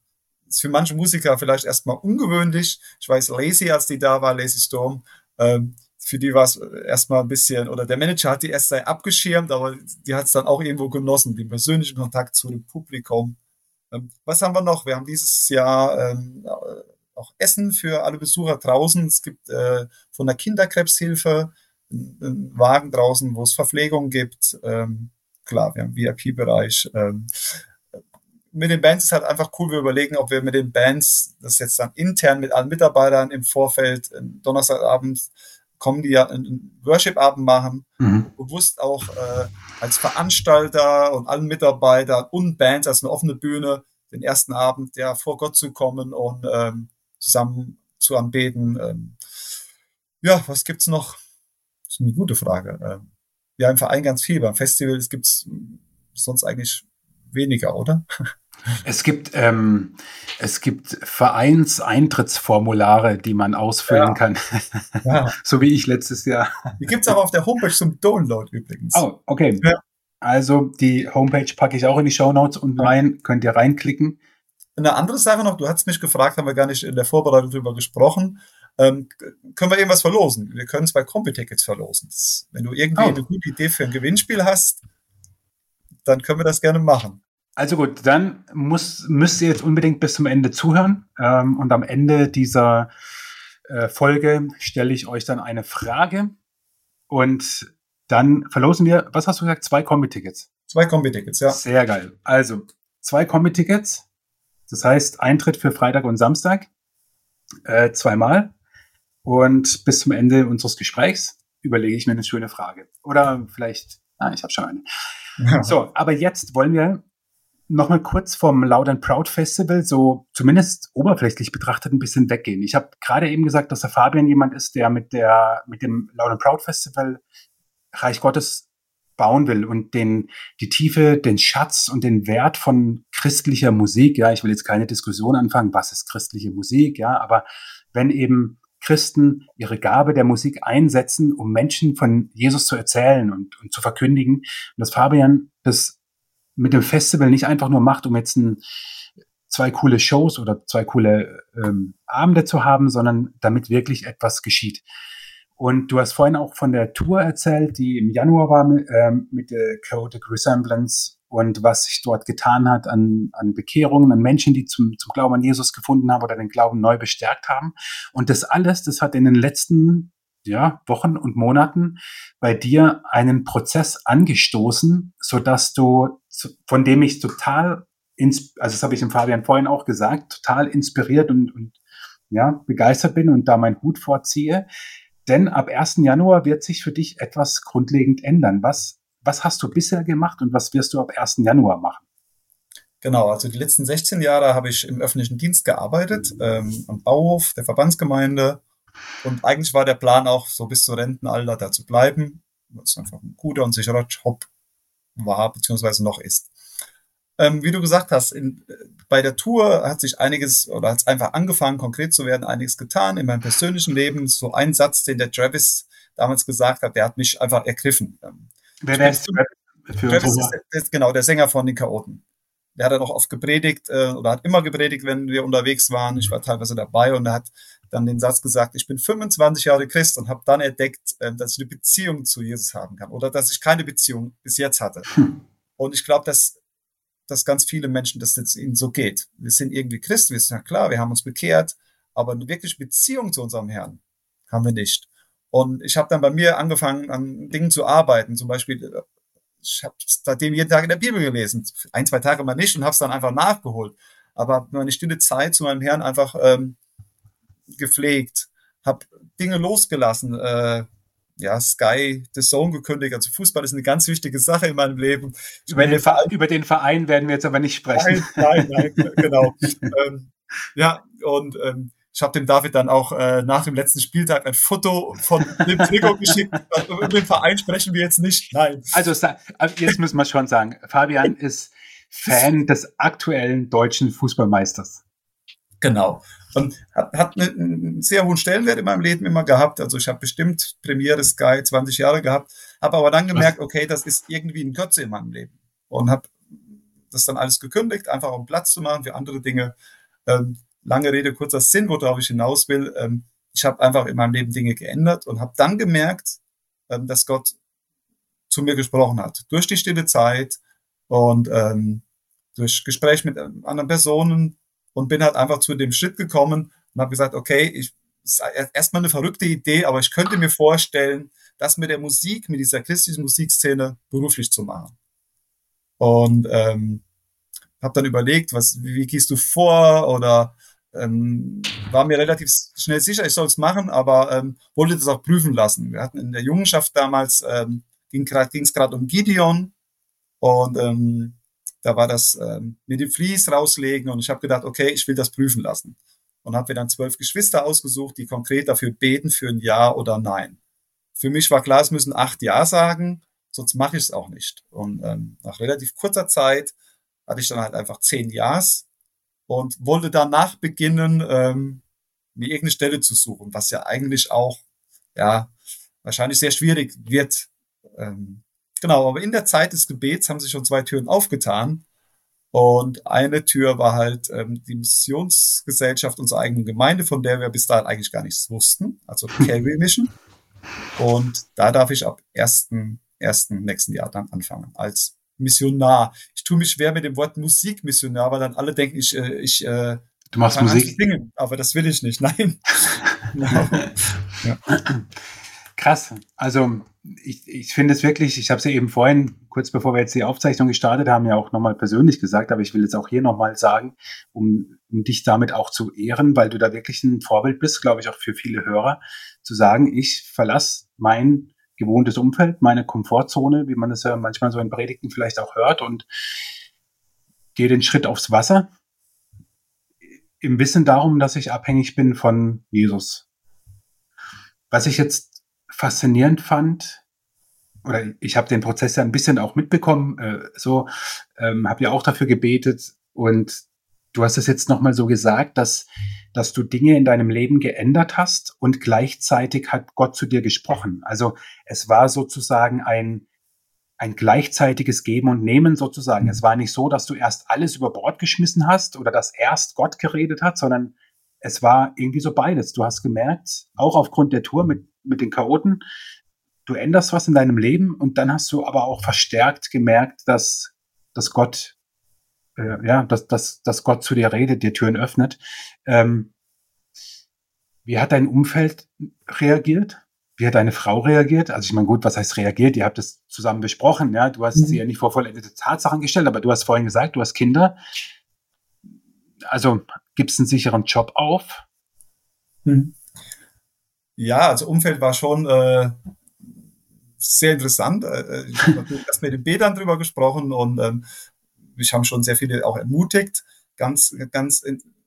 ist für manche Musiker vielleicht erstmal ungewöhnlich. Ich weiß, Lazy, als die da war, Lazy Storm, ähm, für die war es erstmal ein bisschen, oder der Manager hat die erst abgeschirmt, aber die hat es dann auch irgendwo genossen, den persönlichen Kontakt zu dem Publikum. Ähm, was haben wir noch? Wir haben dieses Jahr ähm, auch Essen für alle Besucher draußen. Es gibt äh, von der Kinderkrebshilfe einen Wagen draußen, wo es Verpflegung gibt. Ähm, klar, wir haben VIP-Bereich. Ähm, mit den Bands ist halt einfach cool. Wir überlegen, ob wir mit den Bands, das jetzt dann intern mit allen Mitarbeitern im Vorfeld, Donnerstagabend, kommen, die ja einen Worship-Abend machen, mhm. bewusst auch äh, als Veranstalter und allen Mitarbeitern und Bands als eine offene Bühne den ersten Abend ja vor Gott zu kommen und ähm, zusammen zu anbeten. Ähm, ja, was gibt's noch? Das ist eine gute Frage. Ähm, ja, im Verein ganz viel. Beim Festival gibt's sonst eigentlich weniger, oder? Es gibt, ähm, es gibt Vereinseintrittsformulare, die man ausfüllen ja. kann. Ja. so wie ich letztes Jahr. Die gibt es auch auf der Homepage zum Download übrigens. Oh, okay. Ja. Also die Homepage packe ich auch in die Show Notes und rein, könnt ihr reinklicken. Eine andere Sache noch, du hast mich gefragt, haben wir gar nicht in der Vorbereitung drüber gesprochen. Ähm, können wir irgendwas verlosen? Wir können zwei Kombi-Tickets verlosen. Wenn du irgendwie oh. eine gute Idee für ein Gewinnspiel hast, dann können wir das gerne machen. Also gut, dann muss, müsst ihr jetzt unbedingt bis zum Ende zuhören. Ähm, und am Ende dieser äh, Folge stelle ich euch dann eine Frage. Und dann verlosen wir, was hast du gesagt, zwei Kombi-Tickets? Zwei Kombi-Tickets, ja. Sehr geil. Also, zwei Kombi-Tickets. Das heißt, Eintritt für Freitag und Samstag. Äh, zweimal. Und bis zum Ende unseres Gesprächs überlege ich mir eine schöne Frage. Oder vielleicht, ah, ich habe schon eine. So, aber jetzt wollen wir nochmal kurz vom Loud and Proud Festival so zumindest oberflächlich betrachtet ein bisschen weggehen. Ich habe gerade eben gesagt, dass der Fabian jemand ist, der mit der mit dem Loud and Proud Festival Reich Gottes bauen will und den die Tiefe, den Schatz und den Wert von christlicher Musik. Ja, ich will jetzt keine Diskussion anfangen, was ist christliche Musik, ja, aber wenn eben Christen ihre Gabe der Musik einsetzen, um Menschen von Jesus zu erzählen und, und zu verkündigen, und dass Fabian das mit dem Festival nicht einfach nur macht, um jetzt ein, zwei coole Shows oder zwei coole ähm, Abende zu haben, sondern damit wirklich etwas geschieht. Und du hast vorhin auch von der Tour erzählt, die im Januar war mit, ähm, mit der Chaotic Resemblance und was sich dort getan hat an, an Bekehrungen, an Menschen, die zum, zum Glauben an Jesus gefunden haben oder den Glauben neu bestärkt haben. Und das alles, das hat in den letzten ja, Wochen und Monaten bei dir einen Prozess angestoßen, so dass du, von dem ich total, also das habe ich dem Fabian vorhin auch gesagt, total inspiriert und, und ja, begeistert bin und da meinen Hut vorziehe. Denn ab 1. Januar wird sich für dich etwas grundlegend ändern. Was, was hast du bisher gemacht und was wirst du ab 1. Januar machen? Genau, also die letzten 16 Jahre habe ich im öffentlichen Dienst gearbeitet, ähm, am Bauhof der Verbandsgemeinde und eigentlich war der Plan auch, so bis zur Rentenalter da zu bleiben, was einfach ein guter und sicherer Job war, beziehungsweise noch ist. Ähm, wie du gesagt hast, in, bei der Tour hat sich einiges oder hat es einfach angefangen, konkret zu werden, einiges getan in meinem persönlichen Leben. So ein Satz, den der Travis damals gesagt hat, der hat mich einfach ergriffen. Ähm, Wer wärst du? Travis ist, ist, genau der Sänger von den Chaoten. Der hat dann auch oft gepredigt äh, oder hat immer gepredigt, wenn wir unterwegs waren. Ich war teilweise dabei und er hat dann den Satz gesagt, ich bin 25 Jahre Christ und habe dann entdeckt, äh, dass ich eine Beziehung zu Jesus haben kann oder dass ich keine Beziehung bis jetzt hatte. Hm. Und ich glaube, dass, dass ganz viele Menschen, dass es ihnen so geht. Wir sind irgendwie Christen, wir sind ja klar, wir haben uns bekehrt, aber eine wirkliche Beziehung zu unserem Herrn haben wir nicht. Und ich habe dann bei mir angefangen, an Dingen zu arbeiten. Zum Beispiel ich habe seitdem jeden Tag in der Bibel gelesen. Ein, zwei Tage mal nicht und habe es dann einfach nachgeholt. Aber habe meine stille Zeit zu meinem Herrn einfach ähm, gepflegt, habe Dinge losgelassen, äh, ja, Sky, The Zone gekündigt. Also Fußball ist eine ganz wichtige Sache in meinem Leben. Über den, Verein, über den Verein werden wir jetzt aber nicht sprechen. Nein, nein, nein genau. ähm, ja, und ähm, ich habe dem David dann auch äh, nach dem letzten Spieltag ein Foto von dem Trikot geschickt. Über den Verein sprechen wir jetzt nicht. Nein. Also, also jetzt müssen wir schon sagen, Fabian ist Fan des aktuellen deutschen Fußballmeisters. Genau. Und hat, hat einen sehr hohen Stellenwert in meinem Leben immer gehabt. Also ich habe bestimmt Premiere Sky 20 Jahre gehabt, habe aber dann gemerkt, okay, das ist irgendwie ein Götze in meinem Leben. Und habe das dann alles gekündigt, einfach um Platz zu machen für andere Dinge. Ähm, lange Rede, kurzer Sinn, worauf ich hinaus will. Ähm, ich habe einfach in meinem Leben Dinge geändert und habe dann gemerkt, ähm, dass Gott zu mir gesprochen hat. Durch die stille Zeit und ähm, durch Gespräch mit anderen Personen, und bin halt einfach zu dem Schritt gekommen und habe gesagt, okay, ich ist erstmal eine verrückte Idee, aber ich könnte mir vorstellen, das mit der Musik, mit dieser christlichen Musikszene beruflich zu machen. Und ähm, habe dann überlegt, was, wie gehst du vor oder ähm, war mir relativ schnell sicher, ich soll es machen, aber ähm, wollte das auch prüfen lassen. Wir hatten in der Jungenschaft damals, ähm, ging es gerade um Gideon und ähm, da war das ähm, mit dem Vlies rauslegen und ich habe gedacht, okay, ich will das prüfen lassen. Und habe mir dann zwölf Geschwister ausgesucht, die konkret dafür beten für ein Ja oder Nein. Für mich war klar, es müssen acht Ja sagen, sonst mache ich es auch nicht. Und ähm, nach relativ kurzer Zeit hatte ich dann halt einfach zehn Ja's und wollte danach beginnen, ähm, mir irgendeine Stelle zu suchen, was ja eigentlich auch ja wahrscheinlich sehr schwierig wird. Ähm, Genau, aber in der Zeit des Gebets haben sich schon zwei Türen aufgetan. Und eine Tür war halt ähm, die Missionsgesellschaft unserer eigenen Gemeinde, von der wir bis dahin eigentlich gar nichts wussten, also Calvary Mission. Und da darf ich ab ersten ersten nächsten Jahr dann anfangen als Missionar. Ich tue mich schwer mit dem Wort Musikmissionar, weil dann alle denken, ich, äh, ich äh, du machst Musik singen, aber das will ich nicht. Nein. ja. Krass. Also ich, ich finde es wirklich, ich habe es ja eben vorhin, kurz bevor wir jetzt die Aufzeichnung gestartet haben, ja auch nochmal persönlich gesagt, aber ich will jetzt auch hier nochmal sagen, um, um dich damit auch zu ehren, weil du da wirklich ein Vorbild bist, glaube ich, auch für viele Hörer, zu sagen, ich verlasse mein gewohntes Umfeld, meine Komfortzone, wie man es ja manchmal so in Predigten vielleicht auch hört und gehe den Schritt aufs Wasser im Wissen darum, dass ich abhängig bin von Jesus. Was ich jetzt faszinierend fand, oder ich habe den Prozess ja ein bisschen auch mitbekommen, äh, so ähm, habe ja auch dafür gebetet und du hast es jetzt nochmal so gesagt, dass, dass du Dinge in deinem Leben geändert hast und gleichzeitig hat Gott zu dir gesprochen. Also es war sozusagen ein, ein gleichzeitiges Geben und Nehmen sozusagen. Es war nicht so, dass du erst alles über Bord geschmissen hast oder dass erst Gott geredet hat, sondern es war irgendwie so beides. Du hast gemerkt, auch aufgrund der Tour mit mit den Chaoten. Du änderst was in deinem Leben und dann hast du aber auch verstärkt gemerkt, dass, dass Gott, äh, ja, dass, dass, dass Gott zu dir redet, dir Türen öffnet. Ähm, wie hat dein Umfeld reagiert? Wie hat deine Frau reagiert? Also ich meine, gut, was heißt reagiert? Ihr habt es zusammen besprochen, ja. Du hast mhm. sie ja nicht vor vollendete Tatsachen gestellt, aber du hast vorhin gesagt, du hast Kinder. Also gibst einen sicheren Job auf. Mhm. Ja, also Umfeld war schon äh, sehr interessant. Äh, äh ich habe erst mit den Bädern drüber gesprochen und ähm, mich haben schon sehr viele auch ermutigt. Ganz, ganz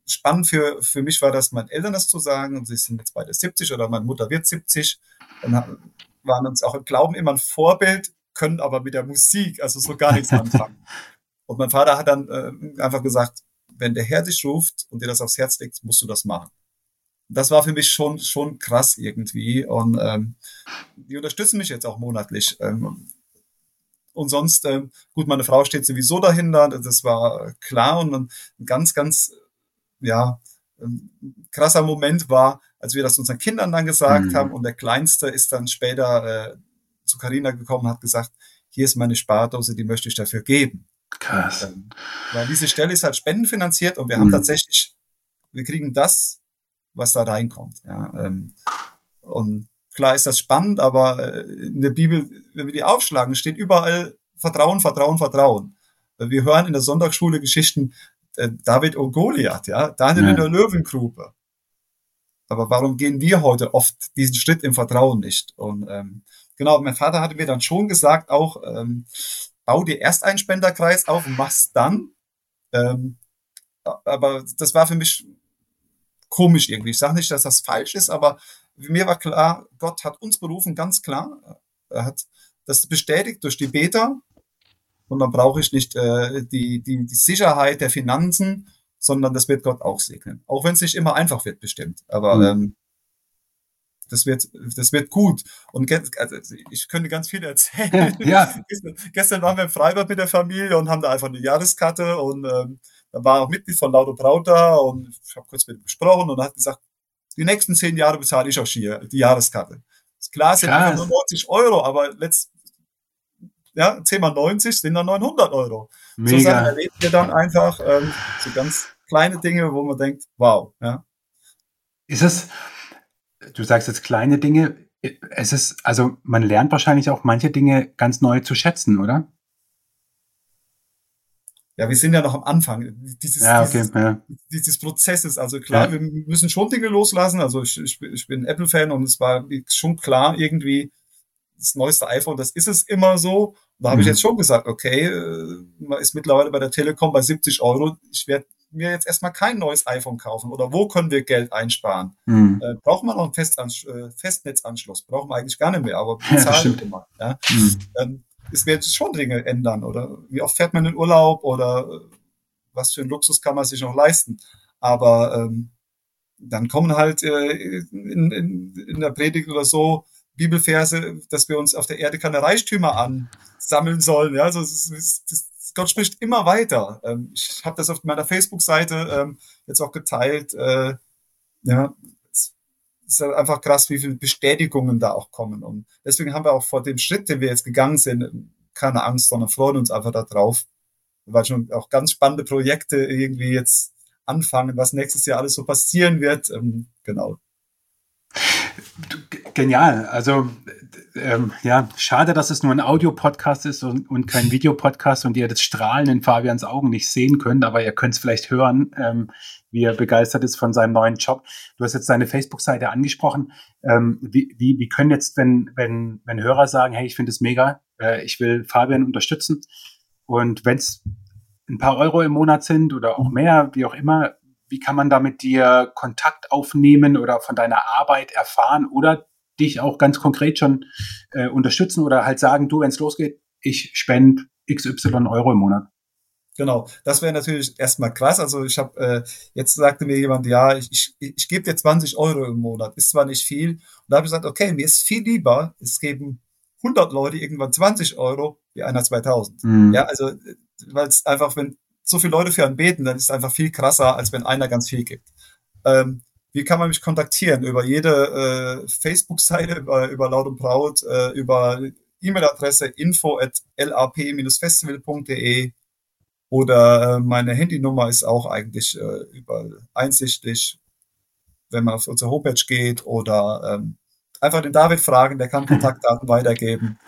spannend für, für mich war das, meinen Eltern das zu sagen. Und sie sind jetzt beide 70 oder meine Mutter wird 70 und waren uns auch im Glauben immer ein Vorbild, können aber mit der Musik also so gar nichts anfangen. und mein Vater hat dann äh, einfach gesagt, wenn der Herr dich ruft und dir das aufs Herz legt, musst du das machen das war für mich schon, schon krass irgendwie. Und ähm, die unterstützen mich jetzt auch monatlich. Ähm, und sonst, ähm, gut, meine Frau steht sowieso dahinter, das war klar. Und ein ganz, ganz, ja, krasser Moment war, als wir das unseren Kindern dann gesagt mhm. haben. Und der Kleinste ist dann später äh, zu Carina gekommen und hat gesagt, hier ist meine Spardose, die möchte ich dafür geben. Krass. Und, ähm, weil diese Stelle ist halt spendenfinanziert und wir mhm. haben tatsächlich, wir kriegen das was da reinkommt. Ja, ähm, und klar ist das spannend, aber äh, in der Bibel, wenn wir die aufschlagen, steht überall Vertrauen, Vertrauen, Vertrauen. Wir hören in der Sonntagsschule Geschichten äh, David und Goliath, ja, Daniel ja. in der Löwengrube. Aber warum gehen wir heute oft diesen Schritt im Vertrauen nicht? Und ähm, genau, mein Vater hatte mir dann schon gesagt, auch ähm, bau dir erst einen Spenderkreis auf und mach's dann. Ähm, aber das war für mich komisch irgendwie. Ich sage nicht, dass das falsch ist, aber mir war klar, Gott hat uns berufen, ganz klar. Er hat das bestätigt durch die Beta. Und dann brauche ich nicht äh, die, die, die Sicherheit der Finanzen, sondern das wird Gott auch segnen. Auch wenn es nicht immer einfach wird, bestimmt. Aber mhm. ähm, das wird, das wird gut. Und also ich könnte ganz viel erzählen. Ja. Gestern waren wir im Freibad mit der Familie und haben da einfach eine Jahreskarte und ähm, da war auch Mitglied von Lauter Braut da und ich habe kurz mit ihm gesprochen und er hat gesagt, die nächsten zehn Jahre bezahle ich auch hier die Jahreskarte. Das klar sind Krass. nur 90 Euro, aber letzt, ja, 10 mal 90 sind dann 900 Euro. Mega. So Sachen erleben wir dann einfach ähm, so ganz kleine Dinge, wo man denkt, wow. Ja. Ist es, du sagst jetzt kleine Dinge, es ist, also man lernt wahrscheinlich auch manche Dinge ganz neu zu schätzen, oder? Ja, wir sind ja noch am Anfang dieses, ja, okay, dieses, ja. dieses Prozesses. Also klar, ja. wir müssen schon Dinge loslassen. Also ich, ich, ich bin Apple-Fan und es war schon klar irgendwie, das neueste iPhone, das ist es immer so. Da habe mhm. ich jetzt schon gesagt, okay, äh, man ist mittlerweile bei der Telekom bei 70 Euro. Ich werde mir jetzt erstmal kein neues iPhone kaufen oder wo können wir Geld einsparen? Mhm. Äh, braucht man noch einen Festansch äh, Festnetzanschluss? Brauchen wir eigentlich gar nicht mehr, aber bezahlen ja, immer. Ja? Mhm. Ähm, es wird schon Dinge ändern oder wie oft fährt man in Urlaub oder äh, was für einen Luxus kann man sich noch leisten? Aber ähm, dann kommen halt äh, in, in, in der Predigt oder so Bibelverse, dass wir uns auf der Erde keine Reichtümer ansammeln sollen. Ja, also es, es, es, Gott spricht immer weiter. Ähm, ich habe das auf meiner Facebook-Seite ähm, jetzt auch geteilt. Äh, ja, ist halt einfach krass, wie viele Bestätigungen da auch kommen. Und deswegen haben wir auch vor dem Schritt, den wir jetzt gegangen sind, keine Angst, sondern freuen uns einfach darauf, weil schon auch ganz spannende Projekte irgendwie jetzt anfangen, was nächstes Jahr alles so passieren wird. Ähm, genau. Genial. Also ähm, ja, schade, dass es nur ein Audio-Podcast ist und, und kein Videopodcast und ihr das Strahlen in Fabians Augen nicht sehen könnt, aber ihr könnt es vielleicht hören, ähm, wie er begeistert ist von seinem neuen Job. Du hast jetzt seine Facebook-Seite angesprochen. Ähm, wie, wie, wie können jetzt, wenn, wenn, wenn Hörer sagen, hey, ich finde es mega, äh, ich will Fabian unterstützen und wenn es ein paar Euro im Monat sind oder auch mehr, wie auch immer, wie kann man da mit dir Kontakt aufnehmen oder von deiner Arbeit erfahren oder dich auch ganz konkret schon äh, unterstützen oder halt sagen, du, wenn es losgeht, ich spende XY Euro im Monat? Genau, das wäre natürlich erstmal krass. Also ich habe äh, jetzt sagte mir jemand, ja, ich, ich, ich gebe dir 20 Euro im Monat, ist zwar nicht viel. Und da habe ich gesagt, okay, mir ist viel lieber, es geben 100 Leute irgendwann 20 Euro wie einer 2000. Mhm. Ja, also weil es einfach, wenn so viele Leute für einen beten, dann ist es einfach viel krasser, als wenn einer ganz viel gibt. Ähm, wie kann man mich kontaktieren? Über jede äh, Facebook-Seite, über, über Laut und Braut, äh, über E-Mail-Adresse info at lap-festival.de oder äh, meine Handynummer ist auch eigentlich äh, überall einsichtlich, wenn man auf unsere Homepage geht oder ähm, einfach den David fragen, der kann Kontaktdaten weitergeben.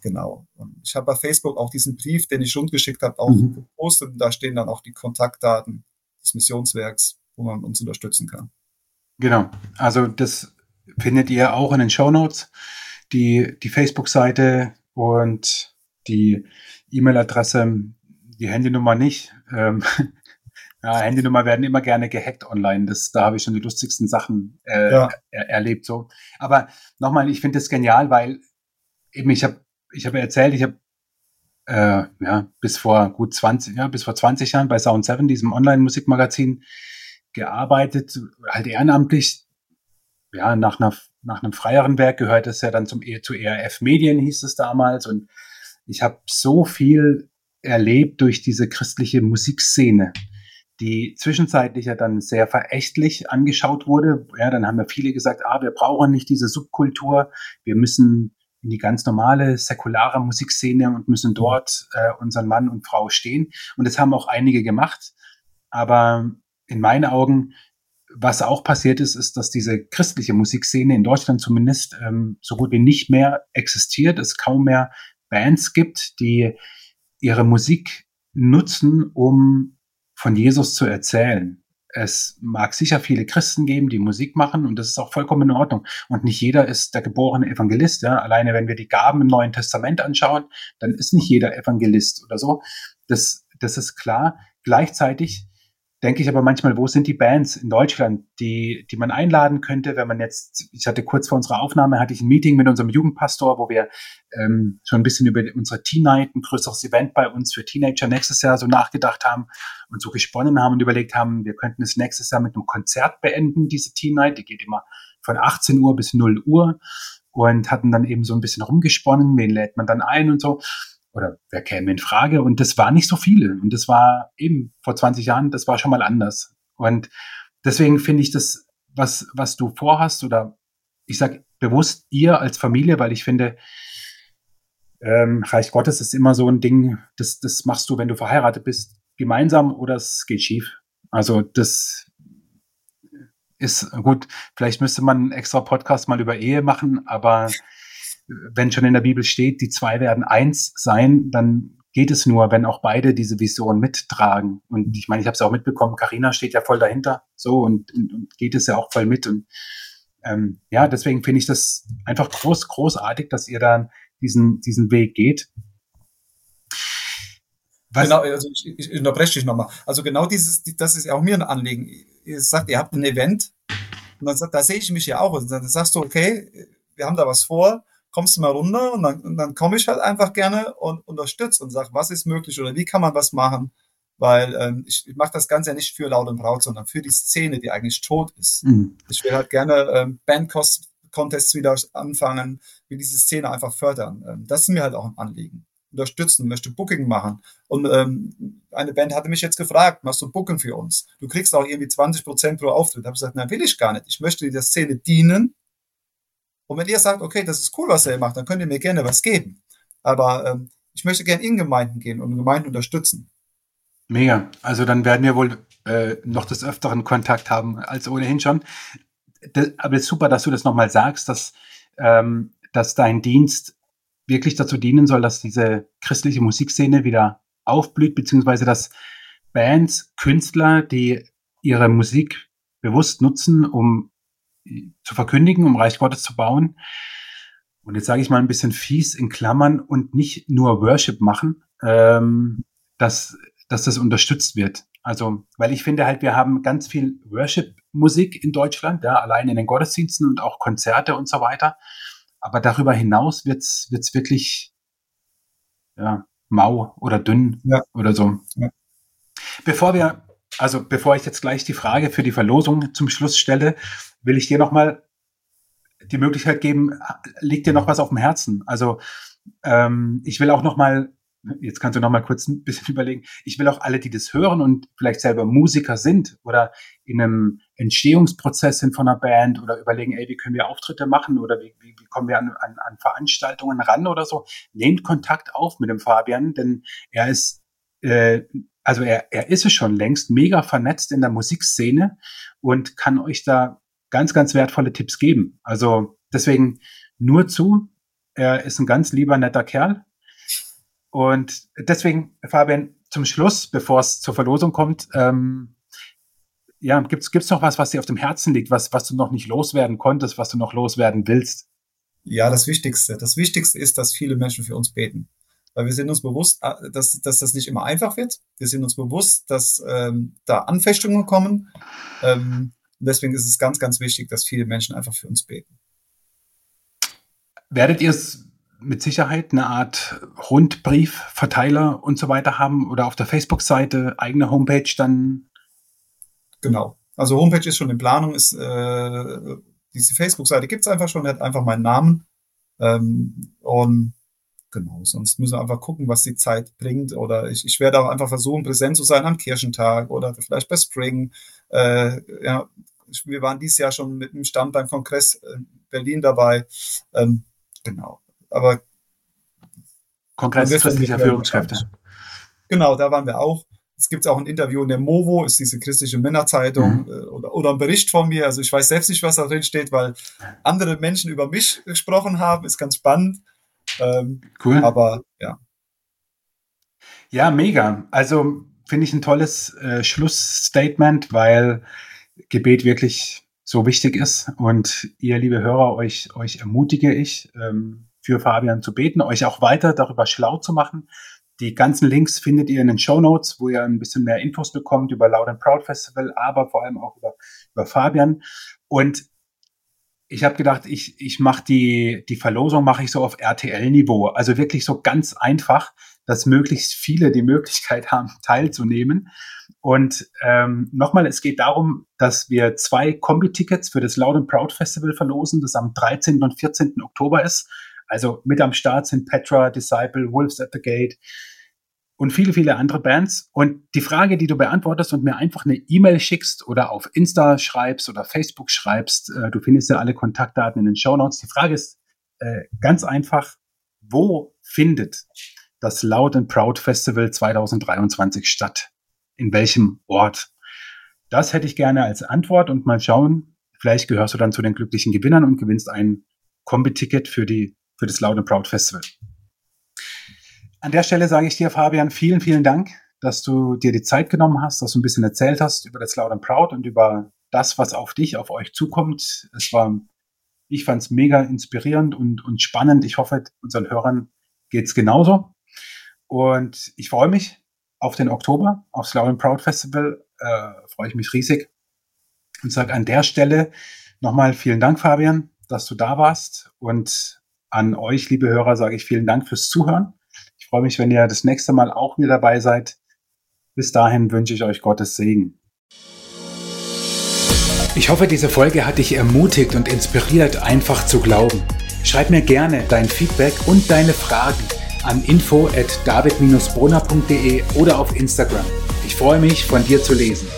Genau. Und ich habe bei Facebook auch diesen Brief, den ich rundgeschickt habe, auch mhm. gepostet. Und da stehen dann auch die Kontaktdaten des Missionswerks, wo man uns unterstützen kann. Genau. Also das findet ihr auch in den Show Notes. Die, die Facebook-Seite und die E-Mail-Adresse, die Handynummer nicht. Ähm, ja, Handynummer werden immer gerne gehackt online. Das, da habe ich schon die lustigsten Sachen äh, ja. er, erlebt. So. Aber nochmal, ich finde das genial, weil eben ich habe ich habe erzählt, ich habe äh, ja, bis vor gut 20, ja, bis vor 20 Jahren bei Sound 7, diesem Online-Musikmagazin, gearbeitet, halt ehrenamtlich. Ja, nach, einer, nach einem freieren Werk gehört es ja dann zum, e, zu ERF Medien, hieß es damals. Und ich habe so viel erlebt durch diese christliche Musikszene, die zwischenzeitlich ja dann sehr verächtlich angeschaut wurde. Ja, dann haben ja viele gesagt, ah, wir brauchen nicht diese Subkultur, wir müssen in die ganz normale säkulare Musikszene und müssen dort äh, unseren Mann und Frau stehen. Und das haben auch einige gemacht. Aber in meinen Augen, was auch passiert ist, ist, dass diese christliche Musikszene in Deutschland zumindest ähm, so gut wie nicht mehr existiert, es kaum mehr Bands gibt, die ihre Musik nutzen, um von Jesus zu erzählen. Es mag sicher viele Christen geben, die Musik machen und das ist auch vollkommen in Ordnung. Und nicht jeder ist der geborene Evangelist. Ja? Alleine wenn wir die Gaben im Neuen Testament anschauen, dann ist nicht jeder Evangelist oder so. Das, das ist klar. Gleichzeitig denke ich aber manchmal, wo sind die Bands in Deutschland, die, die man einladen könnte, wenn man jetzt, ich hatte kurz vor unserer Aufnahme, hatte ich ein Meeting mit unserem Jugendpastor, wo wir ähm, schon ein bisschen über unsere Teen Night, ein größeres Event bei uns für Teenager nächstes Jahr so nachgedacht haben und so gesponnen haben und überlegt haben, wir könnten es nächstes Jahr mit einem Konzert beenden, diese Teen Night, die geht immer von 18 Uhr bis 0 Uhr und hatten dann eben so ein bisschen rumgesponnen, wen lädt man dann ein und so oder wer käme in Frage? Und das war nicht so viele. Und das war eben vor 20 Jahren, das war schon mal anders. Und deswegen finde ich das, was, was du vorhast, oder ich sage bewusst ihr als Familie, weil ich finde, ähm, Reich Gottes ist immer so ein Ding, das, das machst du, wenn du verheiratet bist, gemeinsam oder es geht schief. Also das ist gut, vielleicht müsste man einen extra Podcast mal über Ehe machen, aber wenn schon in der Bibel steht, die zwei werden eins sein, dann geht es nur, wenn auch beide diese Vision mittragen. Und ich meine, ich habe es auch mitbekommen, Karina steht ja voll dahinter, so und, und, und geht es ja auch voll mit. Und ähm, ja, deswegen finde ich das einfach groß, großartig, dass ihr dann diesen, diesen Weg geht. Was? Genau, also ich, ich unterbreche dich nochmal. Also genau dieses, das ist auch mir ein Anliegen. Ihr sagt, ihr habt ein Event und dann sagt, da sehe ich mich ja auch. Und dann sagst du, okay, wir haben da was vor kommst du mal runter und dann, dann komme ich halt einfach gerne und unterstütze und sage, was ist möglich oder wie kann man was machen, weil ähm, ich, ich mache das Ganze ja nicht für Laut und Braut, sondern für die Szene, die eigentlich tot ist. Mhm. Ich will halt gerne ähm, Bandcontests wieder anfangen, will diese Szene einfach fördern. Ähm, das ist mir halt auch ein Anliegen. Unterstützen, möchte Booking machen. Und ähm, eine Band hatte mich jetzt gefragt, machst du Booking für uns? Du kriegst auch irgendwie 20 Prozent pro Auftritt. Da habe ich gesagt, nein, will ich gar nicht. Ich möchte der Szene dienen und wenn ihr sagt, okay, das ist cool, was er macht, dann könnt ihr mir gerne was geben. Aber ähm, ich möchte gerne in Gemeinden gehen und Gemeinden unterstützen. Mega. Also dann werden wir wohl äh, noch des Öfteren Kontakt haben als ohnehin schon. Das, aber es ist super, dass du das nochmal sagst, dass, ähm, dass dein Dienst wirklich dazu dienen soll, dass diese christliche Musikszene wieder aufblüht, beziehungsweise dass Bands, Künstler, die ihre Musik bewusst nutzen, um zu verkündigen, um Reich Gottes zu bauen. Und jetzt sage ich mal ein bisschen fies in Klammern und nicht nur Worship machen, ähm, dass, dass das unterstützt wird. Also, weil ich finde halt, wir haben ganz viel Worship-Musik in Deutschland, ja, allein in den Gottesdiensten und auch Konzerte und so weiter. Aber darüber hinaus wird's wird's wirklich ja, mau oder dünn ja. oder so. Ja. Bevor wir also bevor ich jetzt gleich die Frage für die Verlosung zum Schluss stelle, will ich dir nochmal die Möglichkeit geben, liegt dir noch was auf dem Herzen? Also ähm, ich will auch nochmal, jetzt kannst du nochmal kurz ein bisschen überlegen, ich will auch alle, die das hören und vielleicht selber Musiker sind oder in einem Entstehungsprozess sind von einer Band oder überlegen, ey, wie können wir Auftritte machen oder wie, wie, wie kommen wir an, an, an Veranstaltungen ran oder so, nehmt Kontakt auf mit dem Fabian, denn er ist äh, also er, er ist es schon längst mega vernetzt in der Musikszene und kann euch da ganz, ganz wertvolle Tipps geben. Also deswegen nur zu. Er ist ein ganz lieber, netter Kerl. Und deswegen, Fabian, zum Schluss, bevor es zur Verlosung kommt, ähm, ja, gibt's gibt's noch was, was dir auf dem Herzen liegt, was, was du noch nicht loswerden konntest, was du noch loswerden willst? Ja, das Wichtigste. Das Wichtigste ist, dass viele Menschen für uns beten weil wir sind uns bewusst, äh, dass, dass das nicht immer einfach wird. Wir sind uns bewusst, dass ähm, da Anfechtungen kommen. Ähm, deswegen ist es ganz, ganz wichtig, dass viele Menschen einfach für uns beten. Werdet ihr es mit Sicherheit eine Art Rundbrief, Verteiler und so weiter haben oder auf der Facebook-Seite eigene Homepage dann? Genau. Also Homepage ist schon in Planung, ist äh, diese Facebook-Seite gibt es einfach schon, hat einfach meinen Namen. Ähm, und Genau, sonst müssen wir einfach gucken, was die Zeit bringt. Oder ich, ich werde auch einfach versuchen, präsent zu sein am Kirchentag oder vielleicht bei Spring. Äh, ja, wir waren dieses Jahr schon mit dem Stand beim Kongress in Berlin dabei. Ähm, genau. Aber Kongress christlicher Führungskräfte. Genau, da waren wir auch. Es gibt auch ein Interview in der Movo, ist diese christliche Männerzeitung, mhm. Äh, oder, oder ein Bericht von mir. Also ich weiß selbst nicht, was da drin steht, weil andere Menschen über mich gesprochen haben. Ist ganz spannend. Ähm, cool. Aber ja. Ja, mega. Also finde ich ein tolles äh, Schlussstatement, weil Gebet wirklich so wichtig ist. Und ihr, liebe Hörer, euch, euch ermutige ich, ähm, für Fabian zu beten, euch auch weiter darüber schlau zu machen. Die ganzen Links findet ihr in den Show Notes, wo ihr ein bisschen mehr Infos bekommt über Loud and Proud Festival, aber vor allem auch über, über Fabian. Und ich habe gedacht, ich, ich mache die, die Verlosung mache ich so auf RTL-Niveau. Also wirklich so ganz einfach, dass möglichst viele die Möglichkeit haben, teilzunehmen. Und ähm, nochmal, es geht darum, dass wir zwei Kombi-Tickets für das Loud and Proud Festival verlosen, das am 13. und 14. Oktober ist. Also mit am Start sind Petra, Disciple, Wolves at the Gate und viele, viele andere Bands. Und die Frage, die du beantwortest und mir einfach eine E-Mail schickst oder auf Insta schreibst oder Facebook schreibst, äh, du findest ja alle Kontaktdaten in den Show Notes. Die Frage ist äh, ganz einfach, wo findet das Loud and Proud Festival 2023 statt? In welchem Ort? Das hätte ich gerne als Antwort und mal schauen, vielleicht gehörst du dann zu den glücklichen Gewinnern und gewinnst ein Kombi-Ticket für die für das Loud and Proud Festival. An der Stelle sage ich dir, Fabian, vielen, vielen Dank, dass du dir die Zeit genommen hast, dass du ein bisschen erzählt hast über das Loud and Proud und über das, was auf dich, auf euch zukommt. Es war, ich fand es mega inspirierend und, und spannend. Ich hoffe, unseren Hörern geht es genauso. Und ich freue mich auf den Oktober, aufs Loud and Proud Festival. Äh, freue ich mich riesig und sage an der Stelle nochmal vielen Dank, Fabian, dass du da warst und an euch, liebe Hörer, sage ich vielen Dank fürs Zuhören. Freue mich, wenn ihr das nächste Mal auch wieder dabei seid. Bis dahin wünsche ich euch Gottes Segen. Ich hoffe, diese Folge hat dich ermutigt und inspiriert, einfach zu glauben. Schreib mir gerne dein Feedback und deine Fragen an info at david-brunner.de oder auf Instagram. Ich freue mich, von dir zu lesen.